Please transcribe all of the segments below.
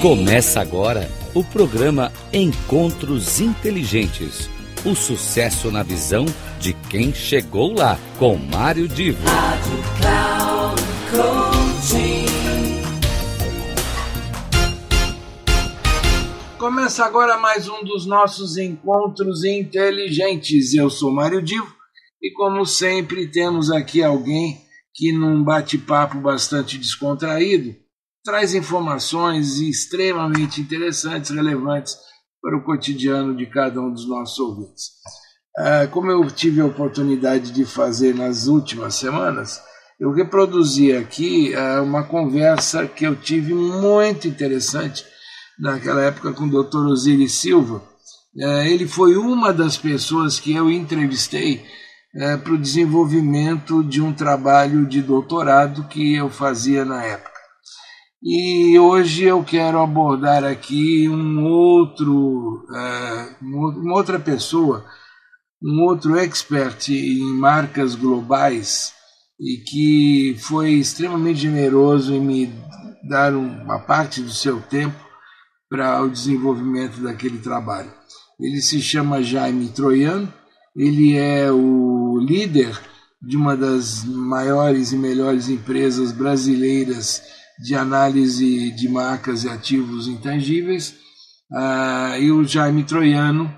Começa agora o programa Encontros Inteligentes. O sucesso na visão de quem chegou lá, com Mário Divo. Rádio Cloud Começa agora mais um dos nossos Encontros Inteligentes. Eu sou Mário Divo e, como sempre, temos aqui alguém que, num bate-papo bastante descontraído, traz informações extremamente interessantes, relevantes para o cotidiano de cada um dos nossos ouvintes. Como eu tive a oportunidade de fazer nas últimas semanas, eu reproduzi aqui uma conversa que eu tive muito interessante naquela época com o Dr. Osiris Silva. Ele foi uma das pessoas que eu entrevistei para o desenvolvimento de um trabalho de doutorado que eu fazia na época. E hoje eu quero abordar aqui um outro, uma outra pessoa, um outro expert em marcas globais e que foi extremamente generoso em me dar uma parte do seu tempo para o desenvolvimento daquele trabalho. Ele se chama Jaime Troiano, ele é o líder de uma das maiores e melhores empresas brasileiras de análise de marcas e ativos intangíveis. E o Jaime Troiano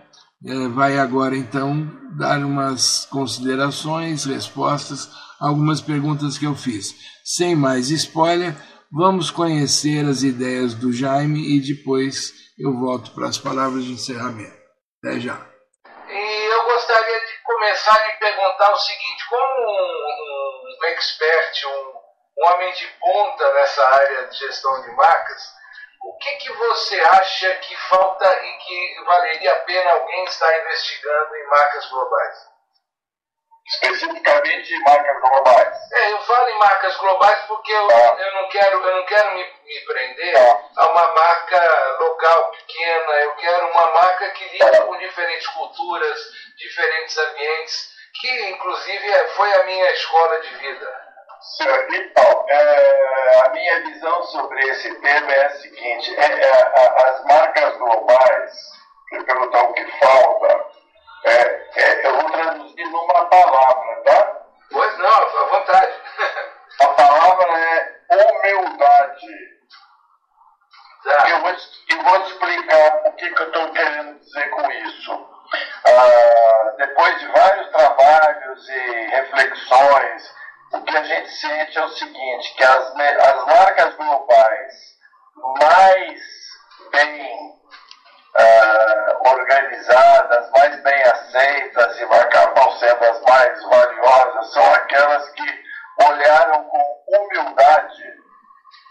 vai agora então dar umas considerações, respostas algumas perguntas que eu fiz. Sem mais spoiler, vamos conhecer as ideias do Jaime e depois eu volto para as palavras de encerramento. Até já. E eu gostaria de começar a lhe perguntar o seguinte, como um, um expert, um um homem de ponta nessa área de gestão de marcas, o que, que você acha que falta e que valeria a pena alguém estar investigando em marcas globais? Especificamente em marcas globais. É, eu falo em marcas globais porque eu, ah. eu não quero, eu não quero me, me prender ah. a uma marca local pequena, eu quero uma marca que lida ah. com diferentes culturas, diferentes ambientes, que inclusive é, foi a minha escola de vida. Então, é, a minha visão sobre esse tema é a seguinte: é, é, as marcas globais, que perguntar o que falta, é, é, eu vou traduzir numa palavra, tá? Pois não, à vontade. a palavra é humildade. Tá. Eu, vou, eu vou explicar o que, que eu estou querendo dizer com isso. Ah, depois de vários trabalhos e reflexões, o que a gente sente é o seguinte, que as, as marcas globais mais bem uh, organizadas, mais bem aceitas e acabam sendo as mais valiosas, são aquelas que olharam com humildade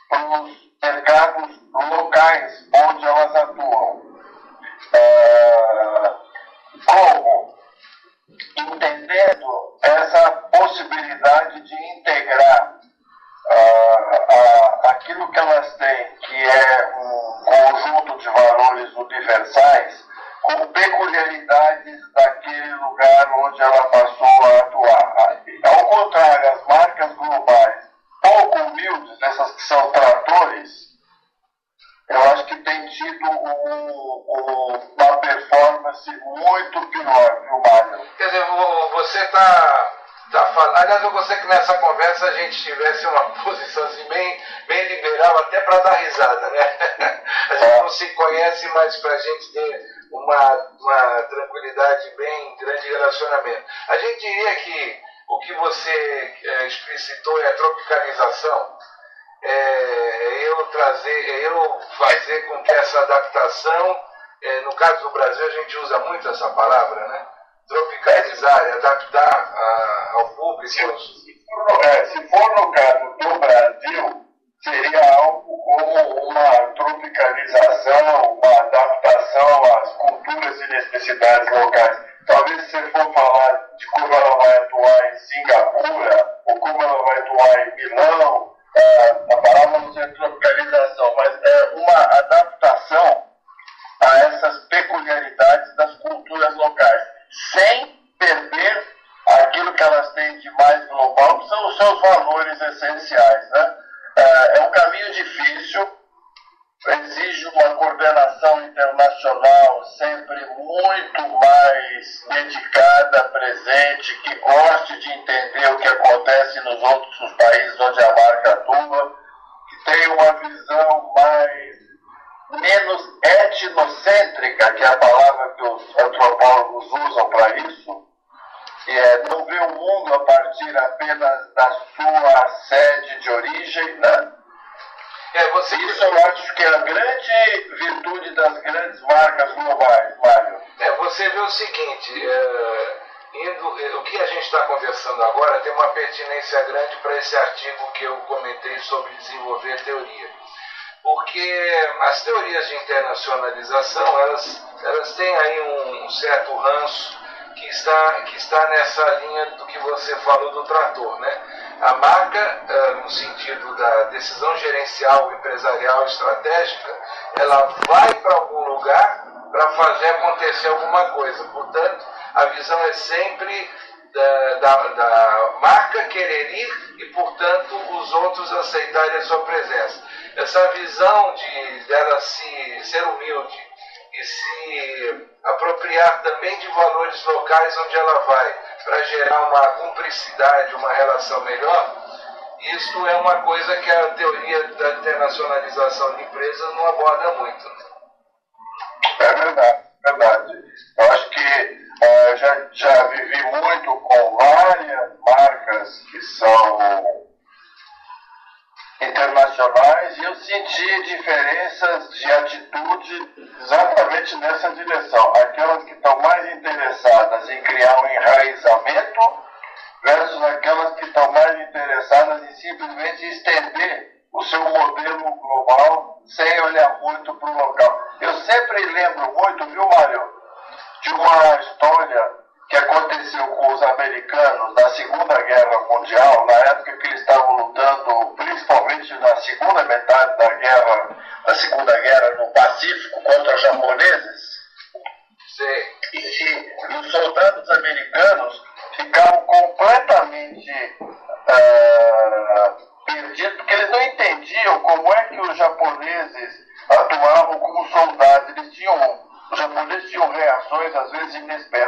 para os mercados locais onde elas atuam. Uh, como? Entendendo essa possibilidade de integrar uh, uh, aquilo que elas têm, que é um conjunto de valores universais, com peculiaridades daquele lugar onde ela passou a atuar. Ao contrário, as marcas globais pouco humildes, essas que são tratores, eu acho que tem tido um, um, uma performance muito pior, está tá falando. Aliás, eu gostaria que nessa conversa a gente tivesse uma posição assim, bem, bem liberal, até para dar risada, né? A gente não se conhece, mas para a gente ter uma, uma tranquilidade bem grande de relacionamento. A gente diria que o que você é, explicitou é a tropicalização é, eu trazer, é eu fazer com que essa adaptação, é, no caso do Brasil a gente usa muito essa palavra, né? Tropicalizar, adaptar a, ao público. Se, for, é, se for no caso do Brasil, seria algo como uma tropicalização, uma adaptação às culturas e necessidades locais. Talvez se for muito mais dedicada, presente, que goste de entender o que acontece nos outros países onde a marca atua, que tenha uma visão mais menos etnocêntrica, que é a palavra que os antropólogos usam para isso, é, não vê o mundo a partir apenas da sua sede de origem, né? É, você... Isso eu acho que é a grande virtude das grandes marcas globais, Mário. É, você vê o seguinte, é, indo, é, o que a gente está conversando agora tem uma pertinência grande para esse artigo que eu comentei sobre desenvolver teoria. Porque as teorias de internacionalização, elas, elas têm aí um, certo ranço que está, que está nessa linha do que você falou do trator, né? A marca, eh, no sentido da decisão gerencial, empresarial, estratégica, ela vai para algum lugar para fazer acontecer alguma coisa. Portanto, a visão é sempre da, da, da, marca querer ir e, portanto, os outros aceitarem a sua presença. Essa visão de dela se ser humilde e se apropriar também de valores locais onde ela vai, para gerar uma cumplicidade, uma relação melhor, isso é uma coisa que a teoria da internacionalização de empresas não aborda muito. Né? É verdade, é verdade. Eu acho que uh, já, já vivi muito com várias marcas que são internacionais e eu senti diferenças de atitude exatamente nessa direção. Aquelas que estão mais interessadas em criar um enraizamento versus aquelas que estão mais interessadas em simplesmente estender o seu modelo global sem olhar muito para o local. Eu sempre lembro muito, viu, Mário, de uma história que aconteceu com os americanos na Segunda Guerra Mundial, na época que eles estavam lutando, principalmente na segunda metade da guerra, da Segunda Guerra no Pacífico contra os japoneses. Sim. E, e os soldados americanos ficaram completamente uh, perdidos, porque eles não entendiam como é que os japoneses atuavam como soldados. Eles tinham, os japoneses tinham reações às vezes inesperadas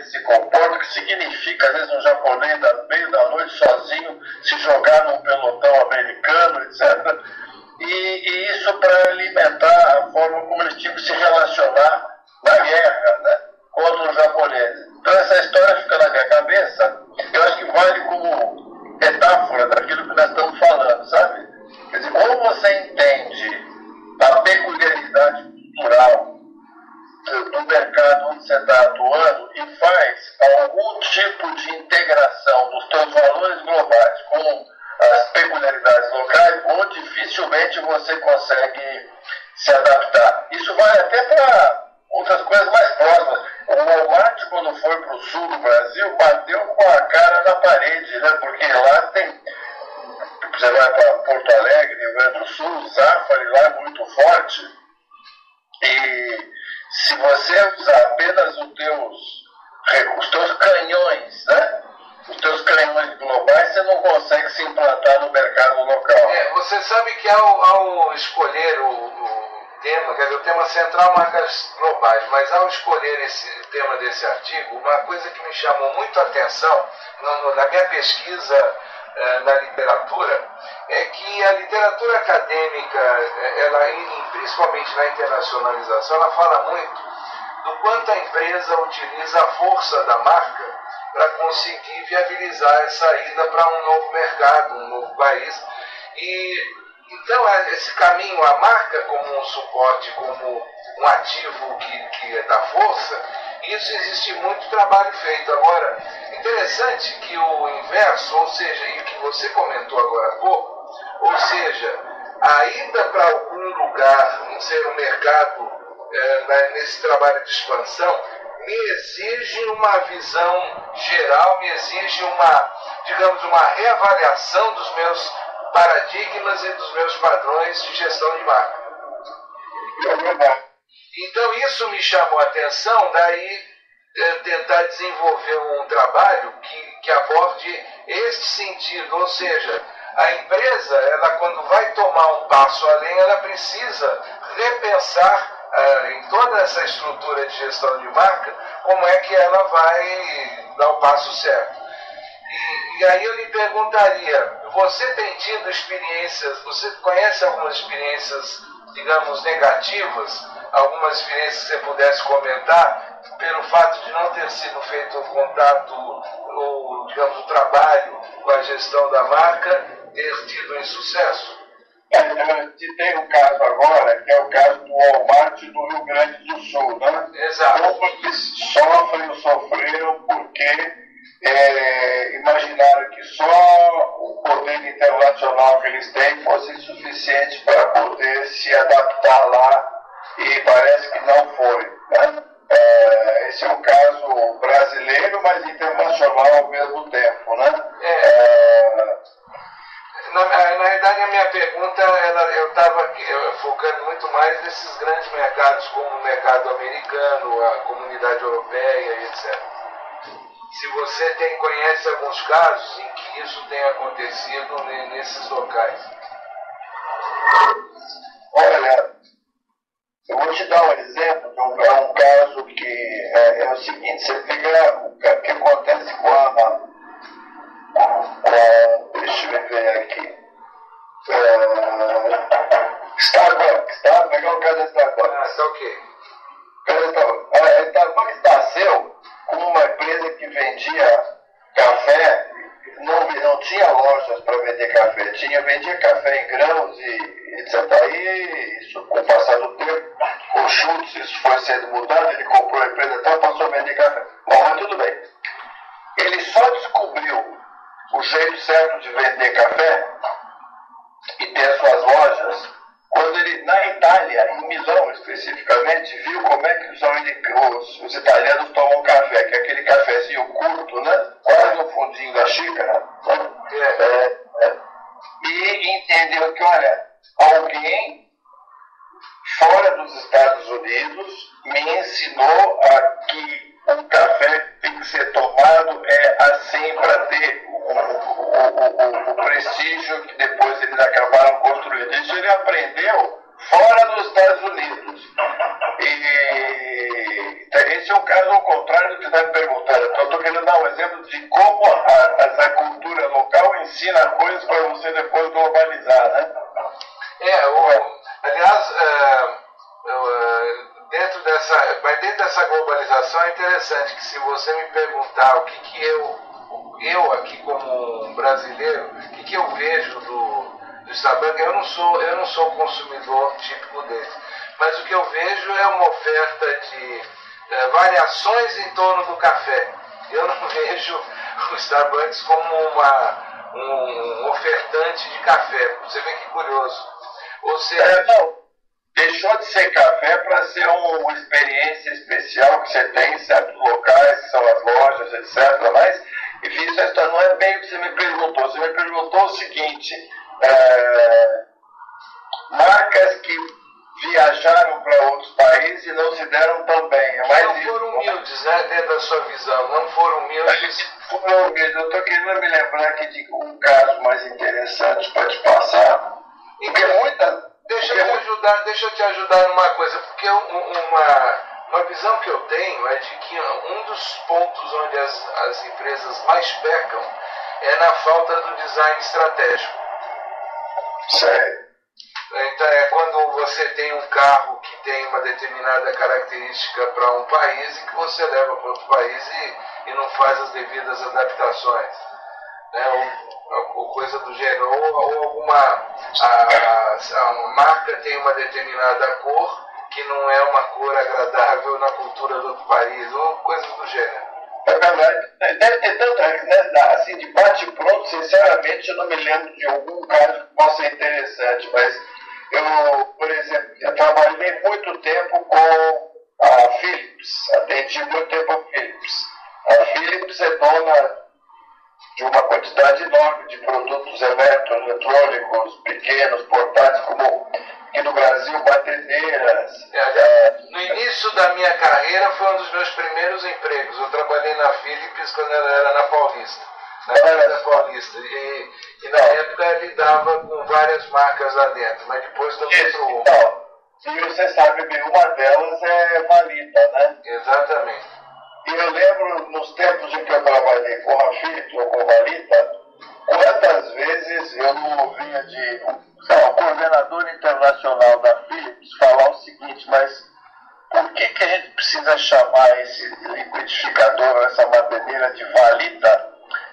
japonês se comporta, o que significa, às vezes, um japonês no meio da noite sozinho se jogar num pelotão americano, etc. quando foi para o sul do Brasil, bateu com a cara na parede, né? porque lá tem você vai para Porto Alegre, Rio Grande do Sul, o Zafari lá é muito forte. E se você usar apenas os teus, os teus canhões, né? Os teus canhões globais, você não consegue se implantar no mercado local. É, você sabe que ao, ao escolher o, o tema, quer dizer, o tema central marcas globais, mas ao escolher esse tema desse artigo, uma coisa que me chamou muito a atenção no, na minha pesquisa eh, na literatura é que a literatura acadêmica, eh, ela, principalmente na internacionalização, ela fala muito do quanto a empresa utiliza a força da marca para conseguir viabilizar essa ida para um novo mercado, um novo país. E então esse caminho, a marca como um suporte, como um ativo que, que é da força, isso existe muito trabalho feito. Agora, interessante que o inverso, ou seja, e o que você comentou agora há pouco, ou seja, a ida para algum lugar, ser um mercado é, nesse trabalho de expansão, me exige uma visão geral, me exige uma, digamos, uma reavaliação dos meus paradigmas e dos meus padrões de gestão de marca. Então isso me chamou a atenção, daí é, tentar desenvolver um trabalho que, que aborde este sentido, ou seja, a empresa, ela quando vai tomar um passo além, ela precisa repensar uh, em toda essa estrutura de gestão de marca, como é que ela vai dar o passo certo. E, e aí eu lhe perguntaria, você tem tido experiências, você conhece algumas experiências, digamos, negativas, algumas experiências que você pudesse comentar, pelo fato de não ter sido feito o contato, ou, digamos, o trabalho com a gestão da marca, ter tido insucesso? Eu citei um caso agora, que é o caso do Walmart do Rio Grande do Sul, né? Exato. Eles sofrem sofreram porque é, imaginaram que só o poder internacional que eles têm fosse suficiente para poder se adaptar lá e parece que não foi. Né? É, esse é um caso brasileiro, mas internacional ao mesmo tempo. Né? É. É, na, na verdade, a minha pergunta, ela, eu estava focando muito mais nesses grandes mercados, como o mercado americano, a comunidade europeia etc. Se você tem, conhece alguns casos em que isso tem acontecido nesses locais. Olha, eu vou te dar um exemplo, é um caso que é, é o seguinte, você pega o que acontece com a com, deixa eu ver aqui. Uh, Starbucks, tá? Pegar o caso da Starbucks. Ah, tá ok. A Starbucks nasceu como uma empresa que vendia café, não, não tinha lojas para vender café, tinha, vendia café em grãos e etc. Aí, isso, com o passar do tempo, o Schultz, isso foi sendo mudado, ele comprou a empresa até passou a vender café. Bom, mas tudo bem. Ele só descobriu o jeito certo de vender café e ter suas lojas, quando ele, na Itália, em Milão especificamente, viu como é que os, os, os italianos tomam café, que é aquele cafezinho curto, né? quase no fundinho da xícara, né? é, é, e entendeu que, olha, alguém fora dos Estados Unidos me ensinou a que o café tem que ser tomado é assim para ter o, o, o, o, prestígio que depois eles acabaram construindo. Isso ele aprendeu fora dos Estados Unidos. Esse é um caso ao contrário do que está me perguntando. Então, estou querendo dar um exemplo de como a, essa cultura local ensina coisas para você depois globalizar, né? É, o, aliás, é, é, dentro dessa, mas dentro dessa globalização é interessante que se você me perguntar o que, que eu, eu aqui como brasileiro, o que, que eu vejo do, do Starbucks, eu não sou, eu não sou consumidor típico dele, mas o que eu vejo é uma oferta de é, variações em torno do café. Eu não vejo o Starbucks como uma, um, um ofertante de café. Você vê que curioso. Ou seja, é, não deixou de ser café para ser uma experiência especial que você tem em certos locais, que são as lojas, etc. Mas, enfim, isso não é bem o que você me perguntou. Você me perguntou o seguinte: é, marcas que viajaram para outros países e não se deram tão bem. É mais não foram humildes, né, dentro da sua visão, não foram humildes. Foram humildes. Eu estou querendo me lembrar aqui de um caso mais interessante para te passar. Porque muitas Deixa eu te ajudar, deixa eu te ajudar numa coisa, porque uma, uma visão que eu tenho é de que um dos pontos onde as, as empresas mais pecam é na falta do design estratégico. Sério? Então é quando você tem um carro que tem uma determinada característica para um país e que você leva para outro país e, e não faz as devidas adaptações. Né? Ou, ou coisa do gênero, ou, ou alguma a, a, marca tem uma determinada cor que não é uma cor agradável na cultura do outro país, ou coisas do gênero. É verdade. Deve ter tanto, né, assim, de bate-pronto, sinceramente, eu não me lembro de algum caso que possa ser interessante, mas eu, por exemplo, eu trabalhei muito tempo com a Philips, atendi muito tempo a Philips. A Philips é dona de uma quantidade enorme de produtos eletroeletrônicos, pequenos, portáteis, como aqui no Brasil, batedeiras. É, no início da minha carreira foi um dos meus primeiros empregos. Eu trabalhei na Philips quando ela era na Paulista. Na Paulista. E, e na época lidava com várias marcas lá dentro, mas depois também para o Então, e você sabe bem, uma delas é Valita, né? Exatamente. E eu lembro nos tempos em que eu trabalhei com a Philips ou com a Valita, quantas vezes eu não ouvia de o coordenador internacional da Philips falar o seguinte, mas por que, que a gente precisa chamar esse liquidificador, essa batedeira de Valita,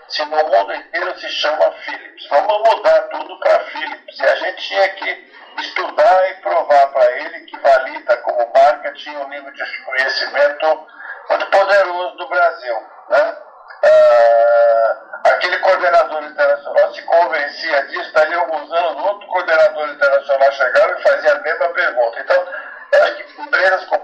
se no mundo inteiro se chama Philips? Vamos mudar tudo para Philips. E a gente tinha que estudar e provar para ele que Valita, como marca, tinha um nível de conhecimento muito poderoso do Brasil. Né? Ah, aquele coordenador internacional se convencia disso, daí alguns anos, outro coordenador internacional chegava e fazia a mesma pergunta. Então, acho que empresas como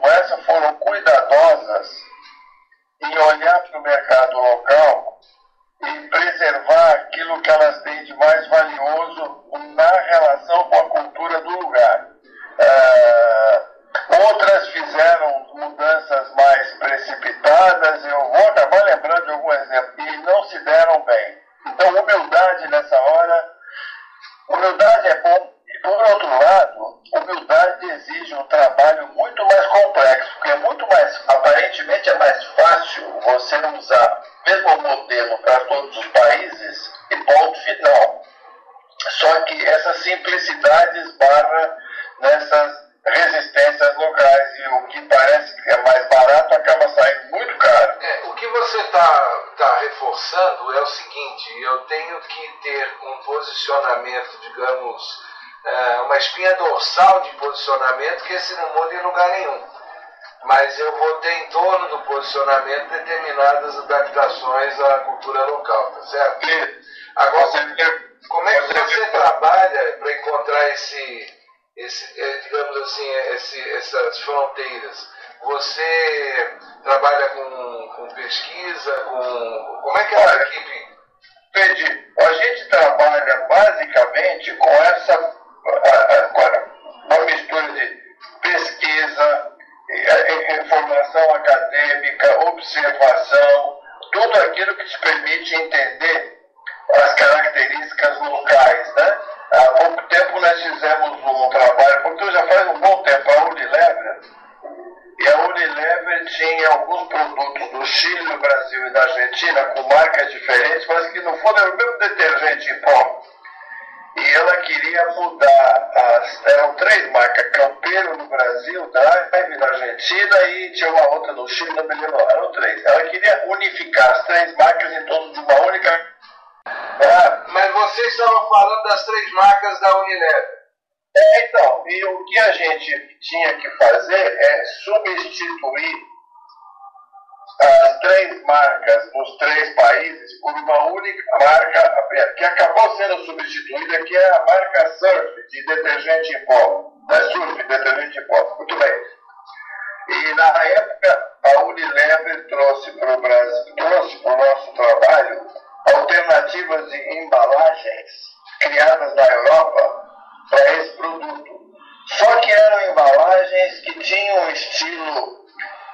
simplicidade esbarra nessas resistências locais e o que parece que é mais barato acaba saindo muito caro. É, o que você está tá reforçando é o seguinte: eu tenho que ter um posicionamento, digamos, é, uma espinha dorsal de posicionamento que esse não muda em lugar nenhum. Mas eu vou ter em torno do posicionamento determinadas adaptações à cultura local, tá certo? Agora, como é que você trabalha para encontrar esse esse, é, digamos assim, é, esse, essas fronteiras? Você trabalha com, com pesquisa, com. Como é que é a equipe? Entendi. A gente trabalha basicamente com essa uma mistura de pesquisa, informação acadêmica, observação, tudo aquilo que te permite entender as características locais, né? Há pouco tempo nós fizemos um trabalho, porque já faz um bom tempo, a Unilever, e a Unilever tinha alguns produtos do Chile, do Brasil e da Argentina com marcas diferentes, mas que no fundo era o mesmo detergente em pó. E ela queria mudar as. Eram três marcas, Campeiro no Brasil, Drive na Argentina e tinha uma outra no Chile, não me lembro, eram três. Ela queria unificar as três marcas em torno de uma única é, mas vocês estavam falando das três marcas da Unilever. É, então, e o que a gente tinha que fazer é substituir as três marcas nos três países por uma única marca que acabou sendo substituída, que é a marca Surf, de detergente em pó. Né? Surf, detergente em pó. Muito bem. E na época a Unilever trouxe para o Brasil, trouxe para o nosso trabalho alternativas de embalagens criadas na Europa para esse produto. Só que eram embalagens que tinham um estilo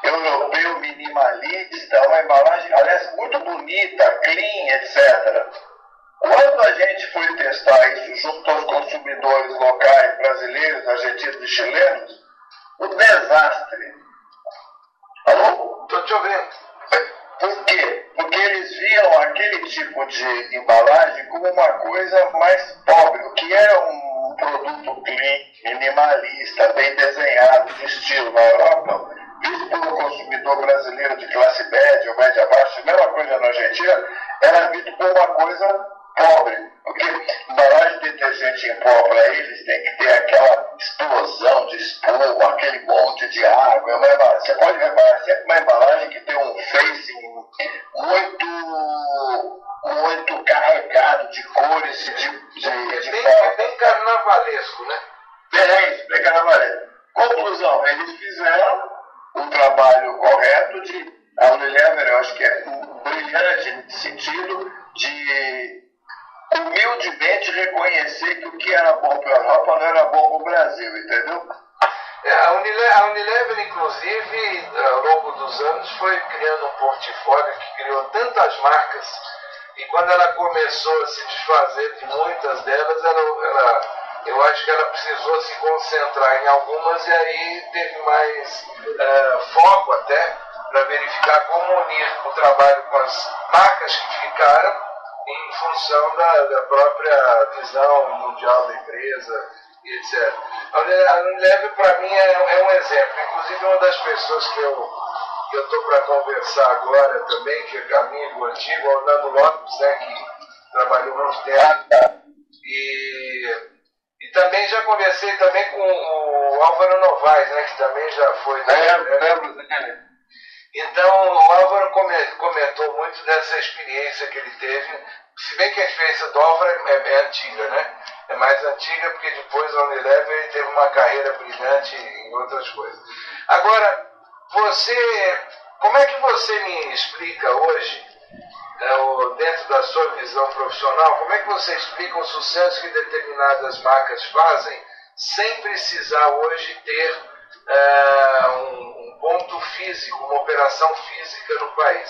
europeu minimalista, uma embalagem, aliás, muito bonita, clean, etc. Quando a gente foi testar isso junto aos consumidores locais, brasileiros, argentinos e chilenos, o desastre. Alô? Estou te ouvindo. Por quê? Porque eles viam aquele tipo de embalagem como uma coisa mais pobre, o que era um produto clean, minimalista, bem desenhado, de estilo na Europa, visto pelo consumidor brasileiro de classe média ou média baixa, mesma coisa na Argentina, era visto como uma coisa pobre. Porque embalagem de detergente em pó para eles tem que ter aquela explosão de espuma, aquele monte de água. Uma você pode reparar sempre uma embalagem que tem um facing muito, muito carregado de cores, de, de, de é bem, é bem carnavalesco, né? Bem, explica na vareta. Conclusão, eles fizeram o trabalho correto de a Unilever, eu acho que é brilhante no sentido de humildemente reconhecer que o que era bom para a Europa não era bom para o Brasil, entendeu? É, a, Unilever, a Unilever, inclusive, ao longo dos anos, foi criando um portfólio que criou tantas marcas, e quando ela começou a se desfazer de muitas delas, ela, ela, eu acho que ela precisou se concentrar em algumas e aí teve mais uh, foco até para verificar como unir o trabalho com as marcas que ficaram em função da, da própria visão mundial da empresa e etc. A Unilever, para mim, é, é, um exemplo. Inclusive, uma das pessoas que eu que eu estou para conversar agora também, que é amigo antigo, o Orlando Lopes, né, que trabalhou muito tempo. E, e também já conversei também com o Álvaro Novaes, né, que também já foi. É, lembro, né? Então, o Álvaro comentou muito dessa experiência que ele teve, se bem que a experiência do Álvaro é, é, antiga, né? É mais antiga porque depois da Unilever ele teve uma carreira brilhante em outras coisas. Agora, você, como é que você me explica hoje, é, dentro da sua visão profissional, como é que você explica o sucesso que determinadas marcas fazem sem precisar hoje ter é, um ponto físico, uma operação física no país.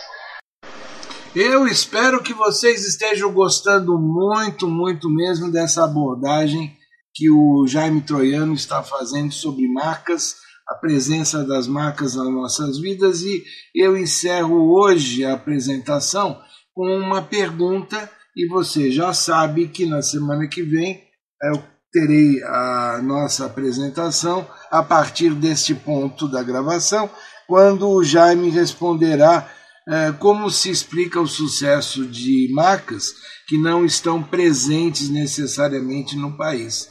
Eu espero que vocês estejam gostando muito, muito mesmo dessa abordagem que o Jaime Troiano está fazendo sobre marcas, a presença das marcas nas nossas vidas e eu encerro hoje a apresentação com uma pergunta e você já sabe que na semana que vem eu terei a nossa apresentação a partir deste ponto da gravação, quando o Jaime responderá eh, como se explica o sucesso de marcas que não estão presentes necessariamente no país,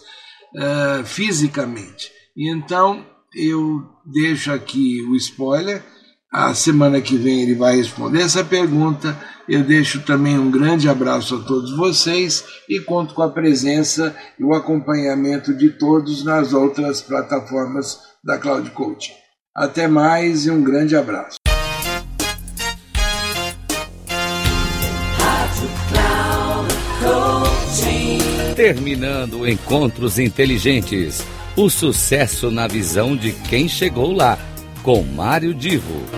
eh, fisicamente. E então eu deixo aqui o spoiler. A semana que vem ele vai responder essa pergunta. Eu deixo também um grande abraço a todos vocês e conto com a presença e o acompanhamento de todos nas outras plataformas da Cloud Coaching. Até mais e um grande abraço. Terminando Encontros Inteligentes. O sucesso na visão de quem chegou lá, com Mário Divo.